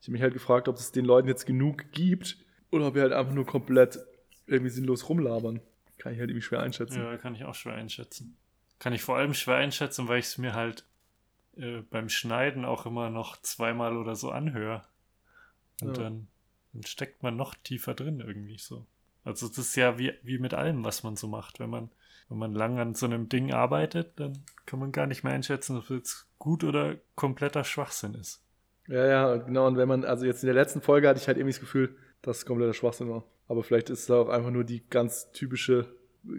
Ich habe mich halt gefragt, ob es den Leuten jetzt genug gibt oder ob wir halt einfach nur komplett irgendwie sinnlos rumlabern. Kann ich halt irgendwie schwer einschätzen. Ja, kann ich auch schwer einschätzen. Kann ich vor allem schwer einschätzen, weil ich es mir halt äh, beim Schneiden auch immer noch zweimal oder so anhöre. Und ja. dann, dann steckt man noch tiefer drin irgendwie so. Also das ist ja wie, wie mit allem, was man so macht. Wenn man, wenn man lang an so einem Ding arbeitet, dann kann man gar nicht mehr einschätzen, ob es gut oder kompletter Schwachsinn ist. Ja, ja, genau. Und wenn man, also jetzt in der letzten Folge hatte ich halt irgendwie das Gefühl, dass es kompletter Schwachsinn war. Aber vielleicht ist es auch einfach nur die ganz typische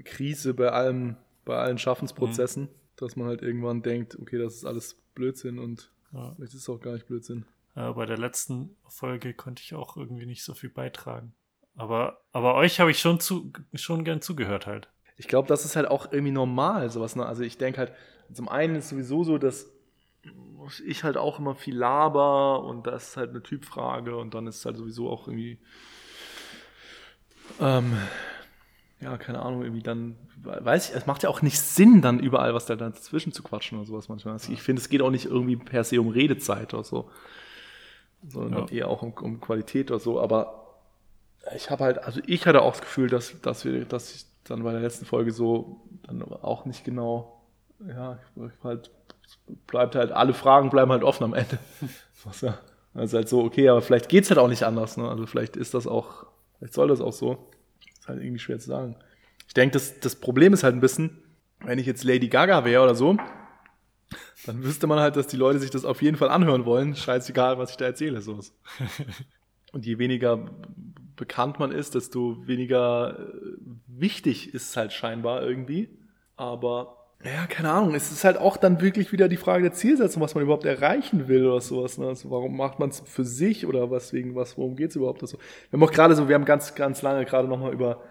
Krise bei allem, bei allen Schaffensprozessen, mhm. dass man halt irgendwann denkt, okay, das ist alles Blödsinn und ja. vielleicht ist es auch gar nicht Blödsinn. Ja, bei der letzten Folge konnte ich auch irgendwie nicht so viel beitragen. Aber, aber euch habe ich schon, zu, schon gern zugehört halt. Ich glaube, das ist halt auch irgendwie normal, sowas. Ne? Also ich denke halt, zum einen ist sowieso so, dass ich halt auch immer viel laber und das ist halt eine Typfrage und dann ist es halt sowieso auch irgendwie, ähm, ja, keine Ahnung, irgendwie dann, weiß ich, es macht ja auch nicht Sinn, dann überall was da dazwischen zu quatschen oder sowas manchmal. Also ich finde, es geht auch nicht irgendwie per se um Redezeit oder so, sondern ja. eher auch um, um, Qualität oder so, aber ich habe halt, also ich hatte auch das Gefühl, dass, dass wir, dass ich dann bei der letzten Folge so dann auch nicht genau, ja, ich halt bleibt halt, alle Fragen bleiben halt offen am Ende. Was ja, also halt so, okay, aber vielleicht geht es halt auch nicht anders. Ne? Also vielleicht ist das auch, vielleicht soll das auch so. Ist halt irgendwie schwer zu sagen. Ich denke, das, das Problem ist halt ein bisschen, wenn ich jetzt Lady Gaga wäre oder so, dann wüsste man halt, dass die Leute sich das auf jeden Fall anhören wollen. Scheißegal, was ich da erzähle. So. Und je weniger bekannt man ist, desto weniger äh, wichtig ist es halt scheinbar irgendwie. Aber ja, keine Ahnung. Es ist halt auch dann wirklich wieder die Frage der Zielsetzung, was man überhaupt erreichen will oder sowas. Ne? Also warum macht man es für sich oder was wegen was, worum geht es überhaupt? Also, wir haben auch gerade so, wir haben ganz, ganz lange gerade nochmal über,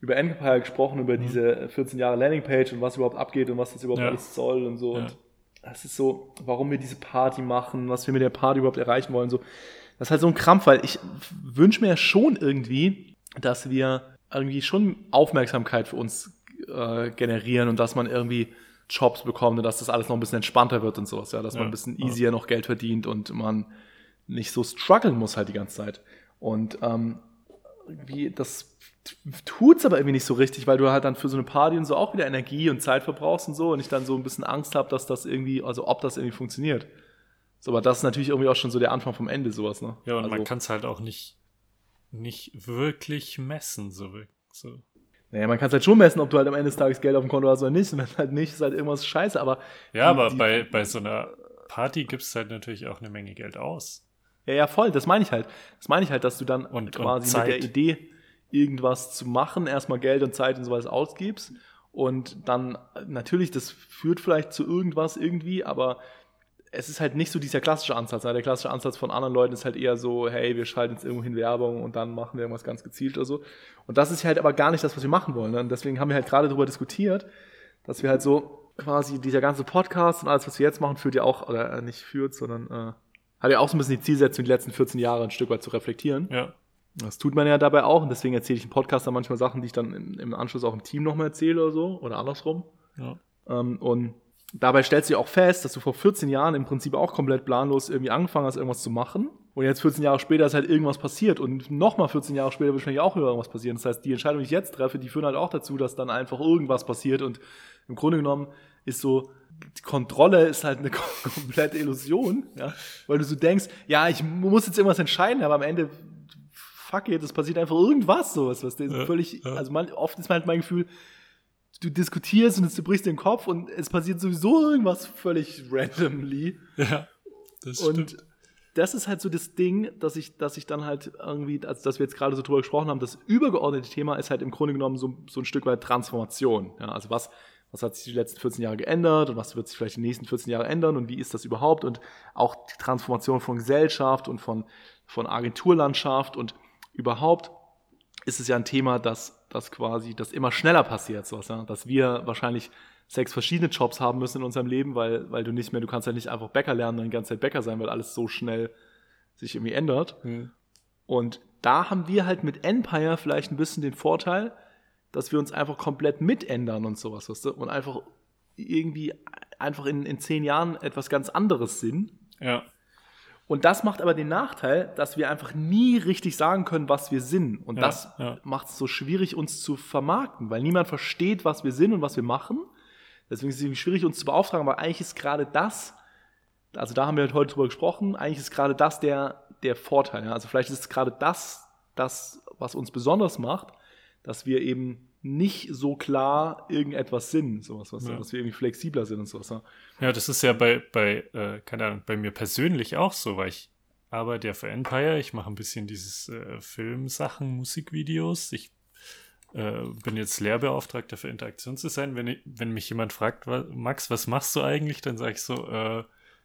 über Empire gesprochen, über mhm. diese 14 Jahre Landingpage und was überhaupt abgeht und was das überhaupt ja. alles soll und so. Ja. Und das ist so, warum wir diese Party machen, was wir mit der Party überhaupt erreichen wollen. So. Das ist halt so ein Krampf, weil ich wünsche mir schon irgendwie, dass wir irgendwie schon Aufmerksamkeit für uns äh, generieren und dass man irgendwie Jobs bekommt und dass das alles noch ein bisschen entspannter wird und sowas, ja, dass ja, man ein bisschen easier ja. noch Geld verdient und man nicht so strugglen muss halt die ganze Zeit. Und ähm, wie das tut's aber irgendwie nicht so richtig, weil du halt dann für so eine Party und so auch wieder Energie und Zeit verbrauchst und so und ich dann so ein bisschen Angst habe, dass das irgendwie, also ob das irgendwie funktioniert. So, aber das ist natürlich irgendwie auch schon so der Anfang vom Ende, sowas, ne? Ja, und also, man kann es halt auch nicht, nicht wirklich messen, so. so. Naja, man kann es halt schon messen, ob du halt am Ende des Tages Geld auf dem Konto hast oder nicht. Und wenn halt nicht, ist halt irgendwas scheiße. Aber ja, die, aber bei, bei so einer Party gibst du halt natürlich auch eine Menge Geld aus. Ja, ja, voll. Das meine ich halt. Das meine ich halt, dass du dann und, quasi und mit der Idee, irgendwas zu machen, erstmal Geld und Zeit und sowas ausgibst. Und dann natürlich, das führt vielleicht zu irgendwas irgendwie, aber es ist halt nicht so dieser klassische Ansatz. Der klassische Ansatz von anderen Leuten ist halt eher so, hey, wir schalten jetzt irgendwo hin Werbung und dann machen wir irgendwas ganz gezielt oder so. Und das ist halt aber gar nicht das, was wir machen wollen. Ne? Und deswegen haben wir halt gerade darüber diskutiert, dass wir halt so quasi dieser ganze Podcast und alles, was wir jetzt machen, führt ja auch, oder äh, nicht führt, sondern äh, hat ja auch so ein bisschen die Zielsetzung, die letzten 14 Jahre ein Stück weit zu reflektieren. Ja. Das tut man ja dabei auch und deswegen erzähle ich im Podcast dann manchmal Sachen, die ich dann im Anschluss auch im Team nochmal erzähle oder so oder andersrum. Ja. Ähm, und dabei stellst du ja auch fest, dass du vor 14 Jahren im Prinzip auch komplett planlos irgendwie angefangen hast, irgendwas zu machen. Und jetzt 14 Jahre später ist halt irgendwas passiert und nochmal 14 Jahre später wird wahrscheinlich auch irgendwas passieren. Das heißt, die Entscheidung, die ich jetzt treffe, die führen halt auch dazu, dass dann einfach irgendwas passiert und im Grunde genommen ist so, die Kontrolle ist halt eine komplette Illusion, ja, weil du so denkst, ja, ich muss jetzt irgendwas entscheiden, aber am Ende, fuck it, es passiert einfach irgendwas, sowas, was ja, völlig, ja. also man, oft ist halt mein Gefühl, du diskutierst und du brichst den Kopf und es passiert sowieso irgendwas völlig randomly. Ja, das stimmt. Und das ist halt so das Ding, dass ich, dass ich dann halt irgendwie, also dass wir jetzt gerade so drüber gesprochen haben, das übergeordnete Thema ist halt im Grunde genommen so, so ein Stück weit Transformation. Ja, also was, was hat sich die letzten 14 Jahre geändert und was wird sich vielleicht die nächsten 14 Jahre ändern und wie ist das überhaupt und auch die Transformation von Gesellschaft und von, von Agenturlandschaft und überhaupt ist es ja ein Thema, das dass quasi das immer schneller passiert, sowas, ja? dass wir wahrscheinlich sechs verschiedene Jobs haben müssen in unserem Leben, weil, weil du nicht mehr, du kannst ja nicht einfach Bäcker lernen und die ganze Zeit Bäcker sein, weil alles so schnell sich irgendwie ändert. Mhm. Und da haben wir halt mit Empire vielleicht ein bisschen den Vorteil, dass wir uns einfach komplett mitändern und sowas, weißt du? Und einfach irgendwie einfach in, in zehn Jahren etwas ganz anderes sind. Ja. Und das macht aber den Nachteil, dass wir einfach nie richtig sagen können, was wir sind. Und Ja, das ja. macht es so schwierig, uns zu vermarkten, weil niemand versteht, was wir sind und was wir machen. Deswegen ist es schwierig, uns zu beauftragen, aber eigentlich ist gerade das, also da haben wir halt heute drüber gesprochen, eigentlich ist gerade das der, der Vorteil. Ja? Also vielleicht ist es gerade das, das, was uns besonders macht, dass wir eben nicht so klar irgendetwas sind, sowas, was, Ja. dass wir irgendwie flexibler sind und sowas. Ja? Ja, das ist ja bei, bei äh, keine Ahnung, bei mir persönlich auch so, weil ich arbeite ja für Empire, ich mache ein bisschen dieses äh, Filmsachen, Musikvideos. Ich äh, bin jetzt Lehrbeauftragter für Interaktionsdesign. Wenn, ich, wenn mich jemand fragt, wa- Max, was machst du eigentlich, dann sage ich so, äh,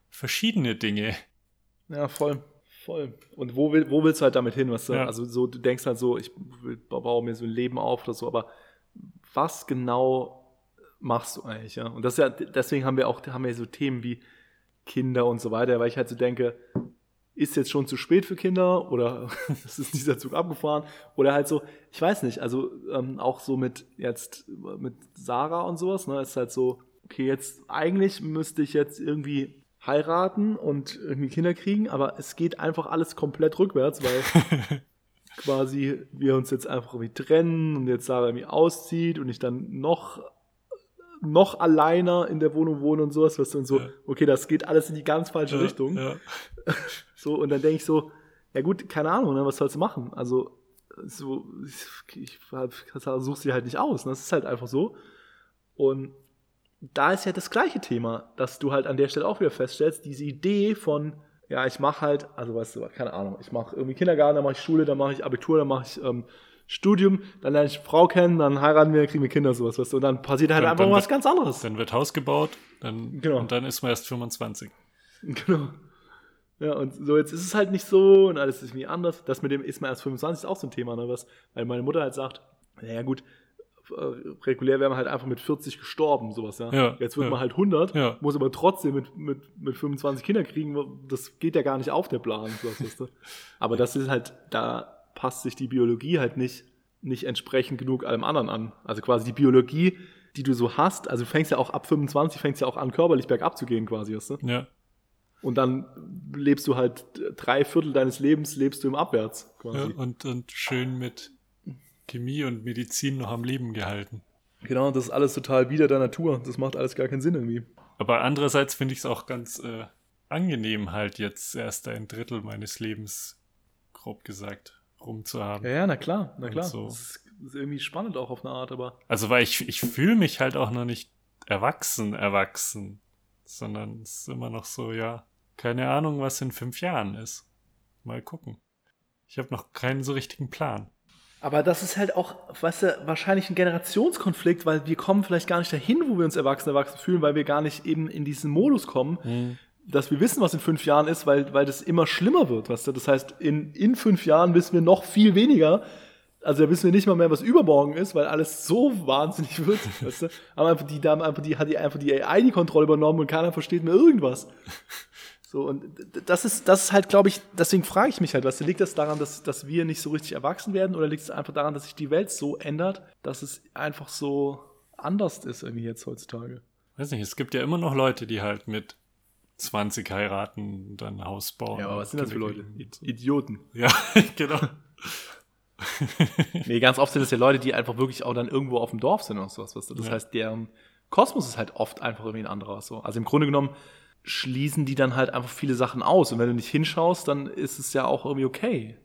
verschiedene Dinge. Ja, voll. Voll. Und wo, will, wo willst du halt damit hin? Was, Ja. Also so, du denkst halt so, ich baue mir so ein Leben auf oder so, aber was genau machst du eigentlich? Ja? Und das ist ja, deswegen haben wir auch haben wir so Themen wie Kinder und so weiter, weil ich halt so denke, ist jetzt schon zu spät für Kinder oder ist dieser Zug abgefahren oder halt so, ich weiß nicht, also ähm, auch so mit jetzt mit Sarah und sowas, ne, ist halt so, okay, jetzt eigentlich müsste ich jetzt irgendwie heiraten und irgendwie Kinder kriegen, aber es geht einfach alles komplett rückwärts, weil quasi wir uns jetzt einfach irgendwie trennen und jetzt Sarah irgendwie auszieht und ich dann noch noch alleiner in der Wohnung wohne und sowas, was dann so, Ja. okay, das geht alles in die ganz falsche Richtung. Ja. So, und dann denke ich so, ja gut, keine Ahnung, ne, was sollst du machen? Also, so, ich, ich suche sie halt nicht aus. Ne? Das ist halt einfach so. Und da ist ja das gleiche Thema, dass du halt an der Stelle auch wieder feststellst, diese Idee von, ja, ich mache halt, also weißt du, keine Ahnung, ich mache irgendwie Kindergarten, dann mache ich Schule, dann mache ich Abitur, dann mache ich ähm, Studium, dann lerne ich eine Frau kennen, dann heiraten wir, dann kriegen wir Kinder, sowas, weißt du, und dann passiert halt Dann- einfach was wird- ganz anderes. Dann wird Haus gebaut dann, Genau. und dann ist man erst 25. Genau. Ja, und so jetzt ist es halt nicht so und alles ist irgendwie anders. Das mit dem ist man erst 25 ist auch so ein Thema, ne, was, weil meine Mutter halt sagt, naja gut, regulär wäre man halt einfach mit 40 gestorben, sowas, ja. Ja, jetzt wird ja. man halt 100, Ja. muss aber trotzdem mit, mit, mit 25 Kinder kriegen, das geht ja gar nicht auf, der Plan, sowas, weißt du. Aber das ist halt, da passt sich die Biologie halt nicht, nicht entsprechend genug allem anderen an. Also quasi die Biologie, die du so hast, also du fängst ja auch ab 25, fängst ja auch an, körperlich bergab zu gehen, quasi, weißt du. Ja. Und dann lebst du halt drei Viertel deines Lebens lebst du im Abwärts ja quasi. und, und schön mit Chemie und Medizin noch am Leben gehalten. Genau, das ist alles total wider der Natur. Das macht alles gar keinen Sinn irgendwie. Aber andererseits finde ich es auch ganz äh, angenehm, halt jetzt erst ein Drittel meines Lebens, grob gesagt, rumzuhaben. Ja, ja, na klar, na klar. so. Das ist, ist irgendwie spannend auch auf eine Art, aber Also, weil ich, ich fühle mich halt auch noch nicht erwachsen, erwachsen, sondern es ist immer noch so, ja, keine Ahnung, was in fünf Jahren ist. Mal gucken. Ich habe noch keinen so richtigen Plan. Aber das ist halt auch, weißt du, wahrscheinlich ein Generationskonflikt, weil wir kommen vielleicht gar nicht dahin, wo wir uns erwachsen, erwachsen fühlen, weil wir gar nicht eben in diesen Modus kommen, dass wir wissen, was in fünf Jahren ist, weil, weil das immer schlimmer wird, weißt du. Das heißt, in, in fünf Jahren wissen wir noch viel weniger. Also da wissen wir nicht mal mehr, was übermorgen ist, weil alles so wahnsinnig wird, weißt du. Aber einfach die, da haben einfach die, hat die einfach die AI die Kontrolle übernommen und keiner versteht mehr irgendwas. So, und das ist, das ist halt, glaube ich, deswegen frage ich mich halt, was liegt das daran, dass, dass wir nicht so richtig erwachsen werden oder liegt es einfach daran, dass sich die Welt so ändert, dass es einfach so anders ist irgendwie jetzt heutzutage? Weiß nicht, es gibt ja immer noch Leute, die halt mit 20 heiraten und dann ein Haus bauen. Ja, aber was sind das für Leute? Idioten. Ja, genau. Nee, ganz oft sind es ja Leute, die einfach wirklich auch dann irgendwo auf dem Dorf sind oder sowas, weißt du? Das Ja. heißt, deren Kosmos ist halt oft einfach irgendwie ein anderer. So. Also im Grunde genommen schließen die dann halt einfach viele Sachen aus. Und wenn du nicht hinschaust, dann ist es ja auch irgendwie okay.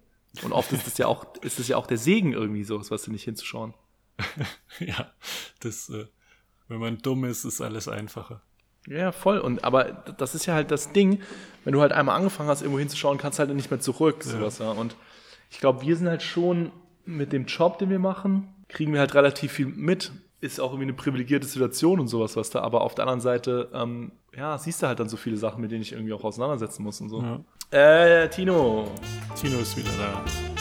Und oft ist es ja auch, ist es ja auch der Segen irgendwie so, was du nicht hinzuschauen. ja, das, äh, wenn man dumm ist, ist alles einfacher. Ja, voll. Und aber das ist ja halt das Ding, wenn du halt einmal angefangen hast, irgendwo hinzuschauen, kannst du halt nicht mehr zurück. Sowas, ja. Und ich glaube, wir sind halt schon mit dem Job, den wir machen, kriegen wir halt relativ viel mit. Ist auch irgendwie eine privilegierte Situation und sowas, was da, aber auf der anderen Seite, ähm, ja, siehst du halt dann so viele Sachen, mit denen ich irgendwie auch auseinandersetzen muss und so. Ja. Äh, Tino, Tino ist wieder da.